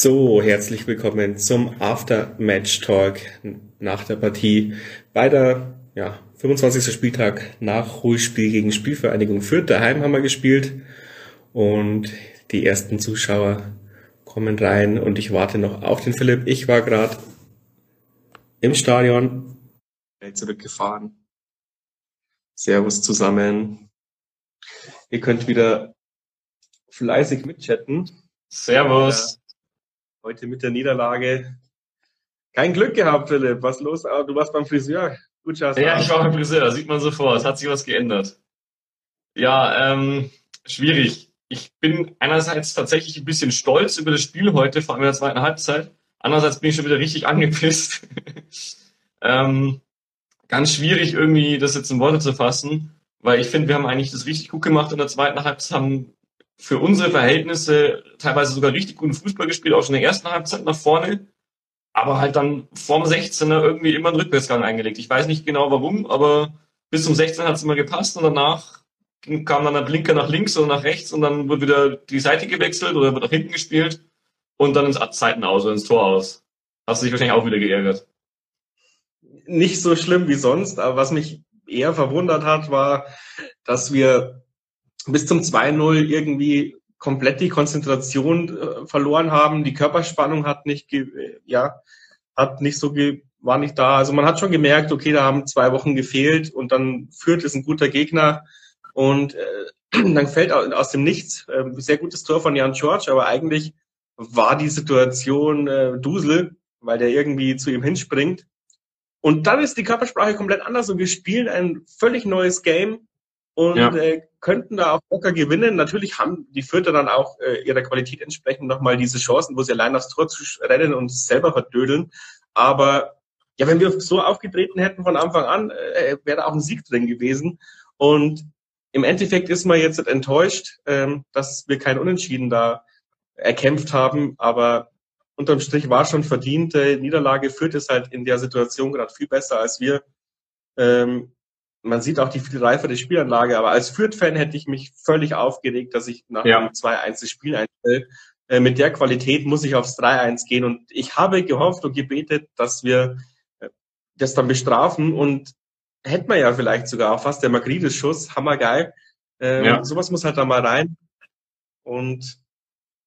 So, herzlich willkommen zum After-Match-Talk nach der Partie bei der ja, 25. Spieltag nach Ruhespiel gegen Spielvereinigung Fürth. Daheim haben wir gespielt und die ersten Zuschauer kommen rein und ich warte noch auf den Philipp. Ich war gerade im Stadion zurückgefahren. Servus zusammen. Ihr könnt wieder fleißig mitchatten. Servus. Heute mit der Niederlage. Kein Glück gehabt, Philipp. Was los? Ah, du warst beim Friseur. Gut, schaust Ja, ich war beim Friseur. Sieht man sofort. Hat sich was geändert. Ja, ähm, schwierig. Ich bin einerseits tatsächlich ein bisschen stolz über das Spiel heute, vor allem in der zweiten Halbzeit. Andererseits bin ich schon wieder richtig angepisst. ähm, ganz schwierig irgendwie das jetzt in Worte zu fassen, weil ich finde, wir haben eigentlich das richtig gut gemacht in der zweiten Halbzeit, haben für unsere Verhältnisse teilweise sogar richtig guten Fußball gespielt, auch schon in der ersten Halbzeit nach vorne, aber halt dann vorm 16er irgendwie immer einen Rückwärtsgang eingelegt. Ich weiß nicht genau warum, aber bis zum 16 hat es immer gepasst und danach kam dann der Blinker nach links oder nach rechts und dann wurde wieder die Seite gewechselt oder wird nach hinten gespielt und dann ins Zeiten aus oder ins Tor aus. Hast du dich wahrscheinlich auch wieder geärgert. Nicht so schlimm wie sonst, aber was mich eher verwundert hat, war, dass wir bis zum 2-0 irgendwie komplett die Konzentration äh, verloren haben. Die Körperspannung hat nicht, ja, hat nicht so, war nicht da. Also man hat schon gemerkt, okay, da haben zwei Wochen gefehlt und dann führt es ein guter Gegner und äh, dann fällt aus dem Nichts äh, sehr gutes Tor von Jan George, aber eigentlich war die Situation äh, Dusel, weil der irgendwie zu ihm hinspringt. Und dann ist die Körpersprache komplett anders und wir spielen ein völlig neues Game und ja. äh, könnten da auch locker gewinnen. Natürlich haben die Fürther dann auch äh, ihrer Qualität entsprechend nochmal diese Chancen, wo sie allein aufs Tor zu rennen und selber verdödeln. Aber ja, wenn wir so aufgetreten hätten von Anfang an, äh, wäre da auch ein Sieg drin gewesen. Und im Endeffekt ist man jetzt enttäuscht, ähm, dass wir kein Unentschieden da erkämpft haben. Aber unterm Strich war schon verdiente Niederlage. Führt es halt in der Situation gerade viel besser als wir. Ähm, man sieht auch die viel reifere Spielanlage, aber als Fürth-Fan hätte ich mich völlig aufgeregt, dass ich nach ja. einem 2-1 das Spiel einstelle. Äh, mit der Qualität muss ich aufs 3-1 gehen und ich habe gehofft und gebetet, dass wir äh, das dann bestrafen und hätten wir ja vielleicht sogar auch fast der Magrides-Schuss, hammergeil. Ähm, ja. Sowas muss halt da mal rein und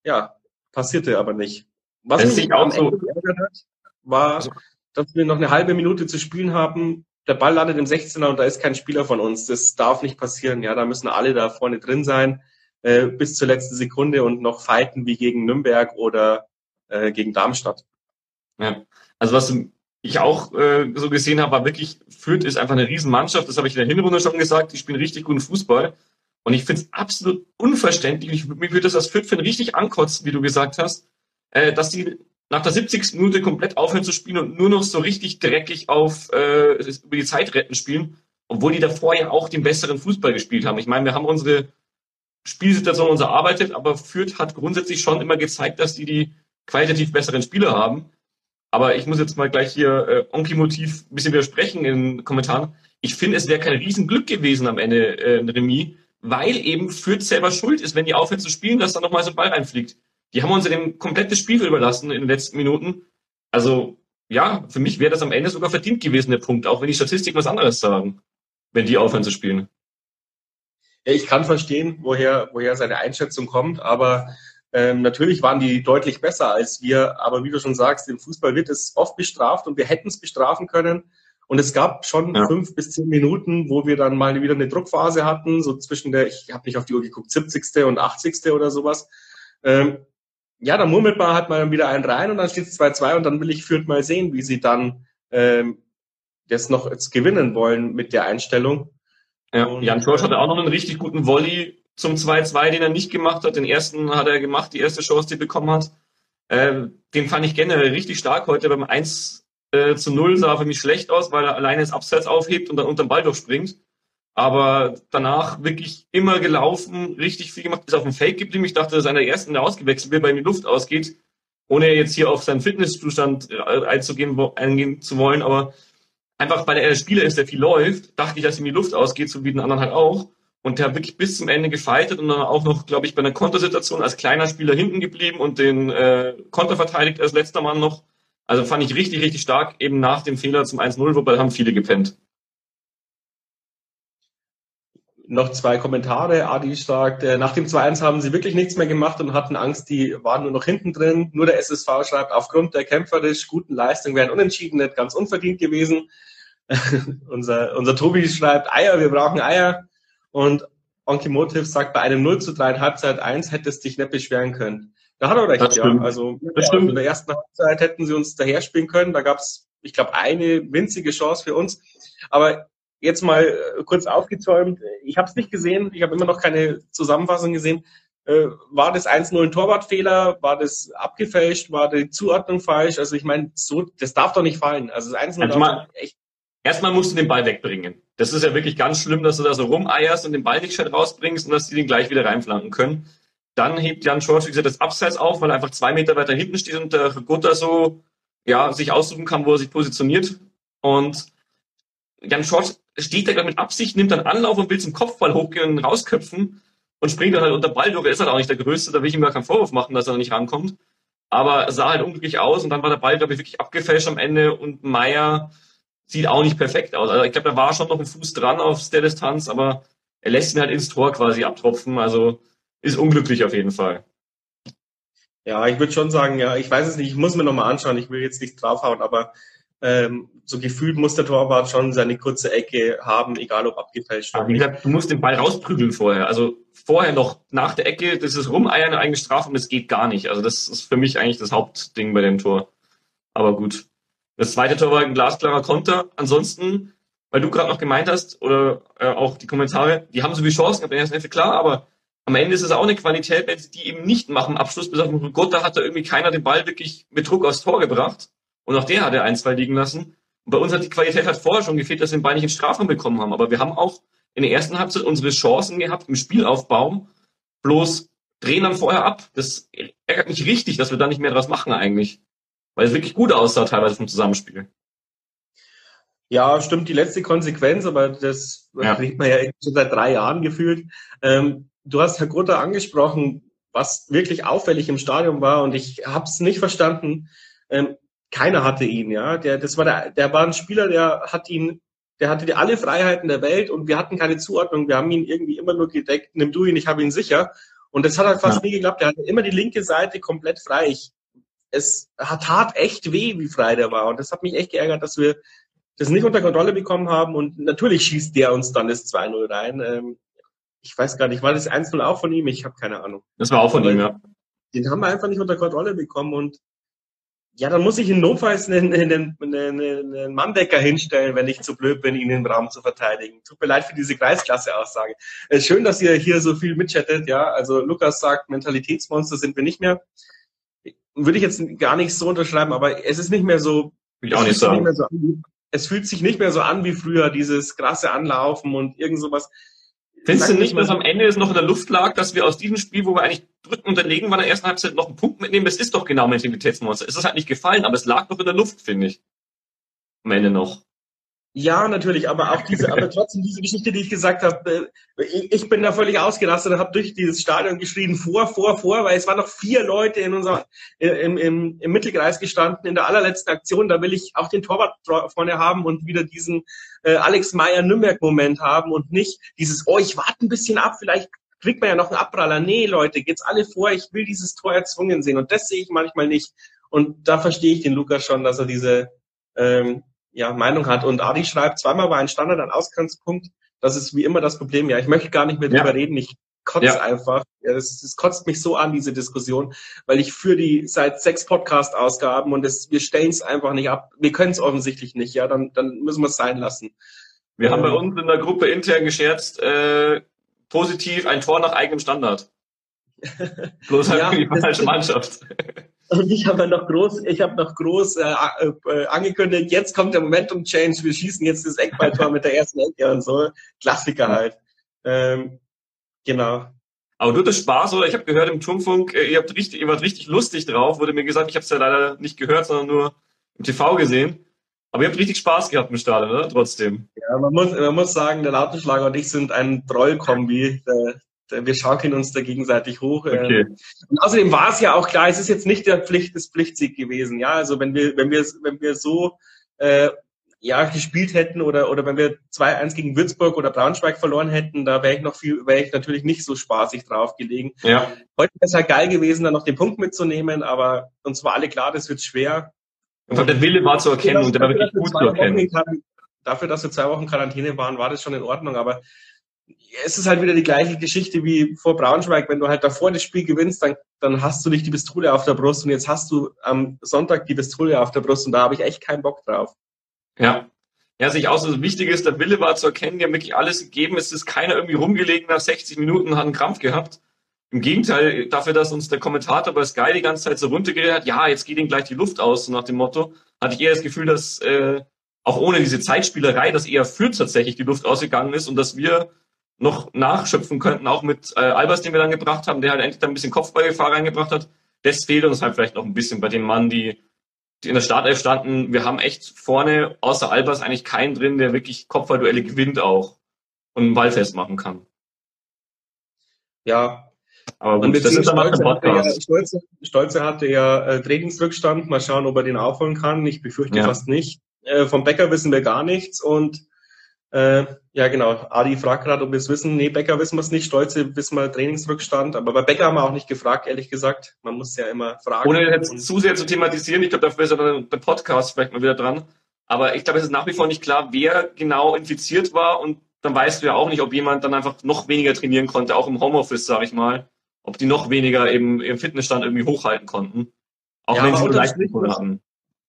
ja, passierte aber nicht. Was das mich auch so geärgert hat, war, also dass wir noch eine halbe Minute zu spielen haben der Ball landet im 16er und da ist kein Spieler von uns. Das darf nicht passieren. Ja, da müssen alle da vorne drin sein äh, bis zur letzten Sekunde und noch fighten wie gegen Nürnberg oder äh, gegen Darmstadt. Ja, also was ich auch äh, so gesehen habe, war wirklich, Fürth ist einfach eine Riesenmannschaft. Das habe ich in der Hinrunde schon gesagt. Die spielen richtig guten Fußball. Und ich finde es absolut unverständlich. Ich, mir würde das als Fürth-Fan richtig ankotzen, wie du gesagt hast, äh, dass die nach der 70. Minute komplett aufhören zu spielen und nur noch so richtig dreckig auf äh, über die Zeit retten spielen, obwohl die davor ja auch den besseren Fußball gespielt haben. Ich meine, wir haben unsere Spielsituation uns erarbeitet, aber Fürth hat grundsätzlich schon immer gezeigt, dass die die qualitativ besseren Spieler haben. Aber ich muss jetzt mal gleich hier äh, Onki-Motiv ein bisschen widersprechen in den Kommentaren. Ich finde, es wäre kein Riesenglück gewesen am Ende äh, ein Remis, weil eben Fürth selber schuld ist, wenn die aufhören zu spielen, dass da nochmal so ein Ball reinfliegt. Die haben uns ja dem komplettes Spiel überlassen in den letzten Minuten. Also ja, für mich wäre das am Ende sogar verdient gewesen, der Punkt, auch wenn die Statistiken was anderes sagen, wenn die aufhören zu spielen. Ja, ich kann verstehen, woher, woher seine Einschätzung kommt, aber ähm, natürlich waren die deutlich besser als wir. Aber wie du schon sagst, im Fußball wird es oft bestraft und wir hätten es bestrafen können. Und es gab schon ja. fünf bis zehn Minuten, wo wir dann mal wieder eine Druckphase hatten, so zwischen der, ich habe nicht auf die Uhr geguckt, 70. und 80. oder sowas. Ähm, ja, dann murmelt man halt mal wieder einen rein und dann steht es 2-2 und dann will ich Fürth mal sehen, wie sie dann ähm, das noch jetzt gewinnen wollen mit der Einstellung. Ja, und, Jan Schorsch hatte auch noch einen richtig guten Volley zum 2-2, den er nicht gemacht hat. Den ersten hat er gemacht, die erste Chance, die er bekommen hat. Äh, den fand ich generell richtig stark heute. Beim 1 äh, zu 0 sah er für mich schlecht aus, weil er alleine das Abseits aufhebt und dann unter den Ball durchspringt aber danach wirklich immer gelaufen, richtig viel gemacht, bis auf den Fake geblieben. Ich dachte, dass einer der ersten, der ausgewechselt wird, weil ihm die Luft ausgeht, ohne jetzt hier auf seinen Fitnesszustand äh, einzugehen, eingehen zu wollen, aber einfach weil er der Spieler ist, der viel läuft, dachte ich, dass ihm die Luft ausgeht, so wie den anderen halt auch. Und der hat wirklich bis zum Ende gefeitet und dann auch noch, glaube ich, bei einer Kontersituation als kleiner Spieler hinten geblieben und den äh, Konter verteidigt als letzter Mann noch. Also fand ich richtig, richtig stark, eben nach dem Fehler zum 1-0, wobei haben viele gepennt. Noch zwei Kommentare. Adi sagt, äh, nach dem 2-1 haben sie wirklich nichts mehr gemacht und hatten Angst, die waren nur noch hinten drin. Nur der SSV schreibt, aufgrund der kämpferisch guten Leistung wären Unentschieden nicht ganz unverdient gewesen. unser, unser Tobi schreibt, Eier, wir brauchen Eier. Und Onky Motiv sagt, bei einem 0 zu 3 in Halbzeit 1 hättest dich nicht beschweren können. Da hat er recht, das ja. Stimmt. Also, das stimmt. in der ersten Halbzeit hätten sie uns daher spielen können. Da gab es, ich glaube, eine winzige Chance für uns. Aber jetzt mal äh, kurz aufgezäumt. Ich habe es nicht gesehen. Ich habe immer noch keine Zusammenfassung gesehen. Äh, war das 1-0 ein Torwartfehler? War das abgefälscht? War die Zuordnung falsch? Also ich meine, so, das darf doch nicht fallen. Also das 1-0 also echt. Erstmal musst du den Ball wegbringen. Das ist ja wirklich ganz schlimm, dass du da so rumeierst und den Ball nicht schnell rausbringst und dass die den gleich wieder reinflanken können. Dann hebt Jan Schorsch, wie gesagt, das Abseits auf, weil er einfach zwei Meter weiter hinten steht und der Gutta so, ja, sich aussuchen kann, wo er sich positioniert. Und Jan Schorsch steht da mit Absicht, nimmt dann Anlauf und will zum Kopfball hochgehen und rausköpfen und springt dann halt unter Ball durch. Er ist halt auch nicht der Größte, da will ich ihm gar keinen Vorwurf machen, dass er nicht rankommt. Aber er sah halt unglücklich aus und dann war der Ball, glaube ich, wirklich abgefälscht am Ende und Meier sieht auch nicht perfekt aus. Also ich glaube, er war schon noch ein Fuß dran auf der Distanz, aber er lässt ihn halt ins Tor quasi abtropfen. Also ist unglücklich auf jeden Fall. Ja, ich würde schon sagen, ja, ich weiß es nicht, ich muss mir nochmal anschauen, ich will jetzt nicht draufhauen, aber ähm, so gefühlt muss der Torwart schon seine kurze Ecke haben, egal ob abgefälscht oder nicht. Du musst den Ball rausprügeln vorher. Also vorher noch nach der Ecke, das ist Rumeiern eine Strafe und das geht gar nicht. Also das ist für mich eigentlich das Hauptding bei dem Tor. Aber gut. Das zweite Tor war ein glasklarer Konter. Ansonsten, weil du gerade noch gemeint hast, oder äh, auch die Kommentare, die haben so wie Chancen der ersten Hälfte, klar, aber am Ende ist es auch eine Qualität, wenn sie die eben nicht machen. Abschluss bis auf den Gott, da hat da irgendwie keiner den Ball wirklich mit Druck aufs Tor gebracht. Und auch der hat er ein, zwei liegen lassen. Und bei uns hat die Qualität halt vorher schon gefehlt, dass wir den Ball nicht in Strafraum bekommen haben. Aber wir haben auch in der ersten Halbzeit unsere Chancen gehabt im Spielaufbau. Bloß drehen dann vorher ab. Das ärgert mich richtig, dass wir da nicht mehr draus machen eigentlich. Weil es wirklich gut aussah teilweise vom Zusammenspiel. Ja, stimmt, die letzte Konsequenz, aber das ja. kriegt man ja schon seit drei Jahren gefühlt. Ähm, du hast Herr Grutter angesprochen, was wirklich auffällig im Stadion war und ich habe es nicht verstanden. Ähm, keiner hatte ihn, ja. Der, das war der, der war ein Spieler, der hat ihn, der hatte alle Freiheiten der Welt und wir hatten keine Zuordnung. Wir haben ihn irgendwie immer nur gedeckt, nimm du ihn, ich habe ihn sicher. Und das hat halt fast ja. nie geklappt. Der hatte immer die linke Seite komplett frei. Ich, es hat tat echt weh, wie frei der war. Und das hat mich echt geärgert, dass wir das nicht unter Kontrolle bekommen haben. Und natürlich schießt der uns dann das 2-0 rein. Ähm, ich weiß gar nicht, war das 1-0 auch von ihm? Ich habe keine Ahnung. Das war auch von ihm, ja. Den haben wir einfach nicht unter Kontrolle bekommen und ja, dann muss ich in notfalls einen, einen, einen, einen Manndecker hinstellen, wenn ich zu blöd bin, ihn im Raum zu verteidigen. Tut mir leid für diese Kreisklasse-Aussage. Schön, dass ihr hier so viel mitchattet, ja. Also Lukas sagt, Mentalitätsmonster sind wir nicht mehr. Würde ich jetzt gar nicht so unterschreiben, aber es ist nicht mehr so. Ich auch nicht sagen. Nicht so an, es fühlt sich nicht mehr so an wie früher, dieses krasse Anlaufen und irgend sowas. Findest du nicht, dass am Ende es noch in der Luft lag, dass wir aus diesem Spiel, wo wir eigentlich drücken unterlegen waren, der ersten Halbzeit noch einen Punkt mitnehmen? Das ist doch genau Mentalitätsmonster. Es ist halt nicht gefallen, aber es lag noch in der Luft, finde ich. Am Ende noch. Ja, natürlich, aber auch diese, aber trotzdem diese Geschichte, die ich gesagt habe, äh, ich, bin da völlig ausgerastet und habe durch dieses Stadion geschrien, vor, vor, vor, weil es waren noch vier Leute in unserem, äh, im, im, im Mittelkreis gestanden in der allerletzten Aktion. Da will ich auch den Torwart vorne haben und wieder diesen äh, Alex Meyer-Nürnberg-Moment haben und nicht dieses, oh, ich warte ein bisschen ab, vielleicht kriegt man ja noch einen Abpraller. Nee, Leute, geht's alle vor, ich will dieses Tor erzwungen sehen und das sehe ich manchmal nicht. Und da verstehe ich den Lukas schon, dass er diese ähm, ja, Meinung hat. Und Adi schreibt, zweimal war ein Standard ein Ausgangspunkt. Das ist wie immer das Problem. Ja, ich möchte gar nicht mehr drüber ja. reden. Ich kotze ja. einfach. Ja, das, das kotzt mich so an, diese Diskussion, weil ich für die seit sechs Podcast-Ausgaben und das, wir stellen es einfach nicht ab. Wir können es offensichtlich nicht. Ja, dann, dann müssen wir es sein lassen. Wir ähm, haben bei ähm. uns in der Gruppe intern gescherzt, äh, positiv ein Tor nach eigenem Standard. Bloß halt ja, die falsche Mannschaft. Und ich habe noch groß, ich habe noch groß äh, äh, angekündigt, jetzt kommt der Momentum Change, wir schießen jetzt das Eckballtor mit der ersten Ecke und so. Klassiker halt. Ähm, genau. Aber du hattest Spaß, oder? Ich habe gehört im Turmfunk, äh, ihr habt richtig, ihr wart richtig lustig drauf, wurde mir gesagt, ich habe es ja leider nicht gehört, sondern nur im TV gesehen. Aber ihr habt richtig Spaß gehabt im Stadion, oder? Trotzdem. Ja, man muss, man muss sagen, der Lautenschlager und ich sind ein Trollkombi. Wir schaukeln uns da gegenseitig hoch. Okay. Und außerdem war es ja auch klar, es ist jetzt nicht der Pflicht des Pflichtsieg gewesen. Ja, also wenn wir, wenn wir, wenn wir so äh, ja, gespielt hätten oder, oder wenn wir 2-1 gegen Würzburg oder Braunschweig verloren hätten, da wäre ich noch viel, wäre ich natürlich nicht so spaßig drauf gelegen. Ja. Heute wäre es halt geil gewesen, dann noch den Punkt mitzunehmen, aber uns war alle klar, das wird schwer. Und der Wille war zu erkennen und der war wirklich gut zu erkennen. Dafür, dass wir zwei Wochen Quarantäne waren, war das schon in Ordnung, aber es ist halt wieder die gleiche Geschichte wie vor Braunschweig. Wenn du halt davor das Spiel gewinnst, dann, dann hast du nicht die Pistole auf der Brust und jetzt hast du am Sonntag die Pistole auf der Brust und da habe ich echt keinen Bock drauf. Ja. Ja, sich auch so wichtig ist, der Wille war zu erkennen, die haben wirklich alles gegeben. Es ist keiner irgendwie rumgelegen nach 60 Minuten, hat einen Krampf gehabt. Im Gegenteil, dafür, dass uns der Kommentator bei Sky die ganze Zeit so runtergeredet hat, ja, jetzt geht ihm gleich die Luft aus, so nach dem Motto, hatte ich eher das Gefühl, dass äh, auch ohne diese Zeitspielerei, dass eher für tatsächlich die Luft ausgegangen ist und dass wir noch nachschöpfen könnten, auch mit äh, Albers, den wir dann gebracht haben, der halt endlich dann ein bisschen Kopfballgefahr reingebracht hat. Das fehlt uns halt vielleicht noch ein bisschen bei den Mann, die die in der Startelf standen, wir haben echt vorne außer Albers eigentlich keinen drin, der wirklich Kopfballduelle gewinnt auch und einen Ball festmachen kann. Ja. Aber gut, das ist aber Stolze, hatte ja, Stolze, Stolze hatte ja äh, Trainingsrückstand. Mal schauen, ob er den aufholen kann. Ich befürchte ja. fast nicht. Äh, vom Becker wissen wir gar nichts und äh, ja, genau. Adi fragt gerade, ob wir es wissen. Nee, Becker wissen wir es nicht. Stolze wissen wir Trainingsrückstand. Aber bei Becker haben wir auch nicht gefragt, ehrlich gesagt. Man muss ja immer fragen. Ohne jetzt zu sehr zu thematisieren, ich glaube, dafür ist dann der Podcast vielleicht mal wieder dran. Aber ich glaube, es ist nach wie vor nicht klar, wer genau infiziert war. Und dann weißt du ja auch nicht, ob jemand dann einfach noch weniger trainieren konnte, auch im Homeoffice, sage ich mal. Ob die noch weniger eben im Fitnessstand irgendwie hochhalten konnten. Auch ja, wenn sie leicht hatten.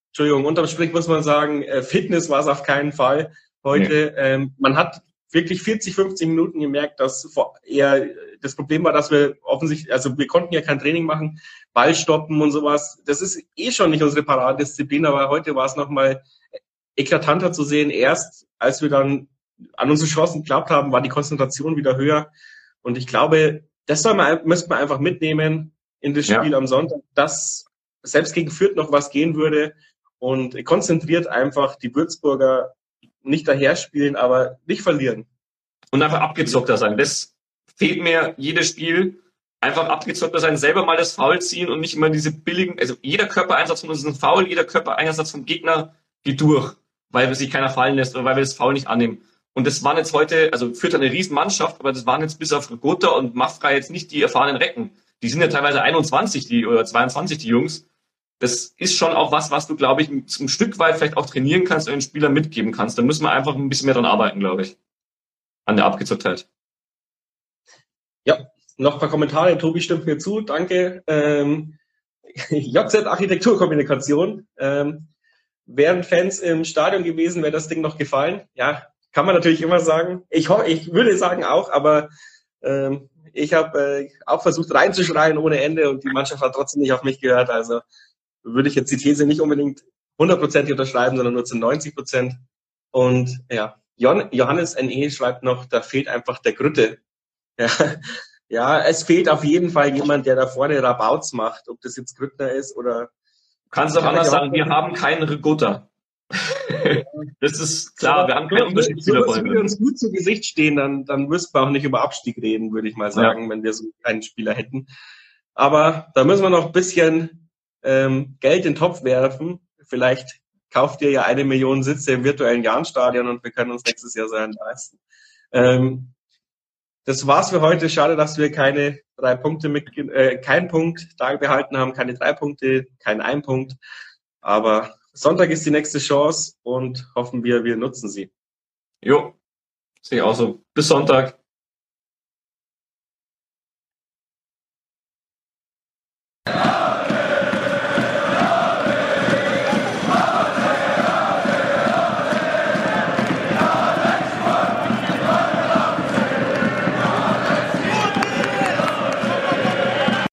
Entschuldigung, unterm Strich muss man sagen, äh, Fitness war es auf keinen Fall heute. Nee. Ähm, man hat wirklich 40, 50 Minuten gemerkt, dass eher das Problem war, dass wir offensichtlich, also wir konnten ja kein Training machen, Ball stoppen und sowas. Das ist eh schon nicht unsere Paradedisziplin, aber heute war es nochmal eklatanter zu sehen. Erst als wir dann an unsere Chancen geglaubt haben, war die Konzentration wieder höher. Und ich glaube, das soll man, müsste man einfach mitnehmen in das Spiel ja. am Sonntag, dass selbst gegen Fürth noch was gehen würde und konzentriert einfach die Würzburger nicht daher spielen, aber nicht verlieren. Und einfach abgezockter sein. Das fehlt mir jedes Spiel. Einfach abgezockter sein, selber mal das Foul ziehen und nicht immer diese billigen, also jeder Körpereinsatz von uns ist ein Foul, jeder Körpereinsatz vom Gegner geht durch, weil sich keiner fallen lässt oder weil wir das Foul nicht annehmen. Und das waren jetzt heute, also führt eine Riesenmannschaft, aber das waren jetzt bis auf Gotha und Mafra jetzt nicht die erfahrenen Recken. Die sind ja teilweise 21, die, oder 22, die Jungs das ist schon auch was, was du, glaube ich, ein Stück weit vielleicht auch trainieren kannst und den Spielern mitgeben kannst. Da müssen wir einfach ein bisschen mehr dran arbeiten, glaube ich. An der Abgezocktheit. Ja, noch ein paar Kommentare. Tobi stimmt mir zu. Danke. Ähm, JZ Architekturkommunikation. Ähm, wären Fans im Stadion gewesen, wäre das Ding noch gefallen. Ja, kann man natürlich immer sagen. Ich, hoffe, ich würde sagen auch, aber ähm, ich habe äh, auch versucht reinzuschreien ohne Ende und die Mannschaft hat trotzdem nicht auf mich gehört. Also würde ich jetzt die These nicht unbedingt hundertprozentig unterschreiben, sondern nur zu 90 Prozent. Und ja, Johannes NE schreibt noch, da fehlt einfach der Grütte. Ja, ja, es fehlt auf jeden Fall jemand, der da vorne Rabauts macht, ob das jetzt Grüttner ist oder. Kannst du auch anders sagen, wir haben keinen Regutter. das ist klar, wir haben keinen Unterschied zu Wenn wir uns gut zu Gesicht stehen, dann, dann müssten wir auch nicht über Abstieg reden, würde ich mal sagen, ja. wenn wir so einen Spieler hätten. Aber da müssen wir noch ein bisschen ähm, Geld in den Topf werfen. Vielleicht kauft ihr ja eine Million Sitze im virtuellen Jahnstadion und wir können uns nächstes Jahr so einen leisten. Ähm, das war's für heute. Schade, dass wir keine drei Punkte mit, äh, kein Punkt da behalten haben, keine drei Punkte, kein ein Punkt. Aber Sonntag ist die nächste Chance und hoffen wir, wir nutzen sie. Jo, sehe ich auch so. Bis Sonntag.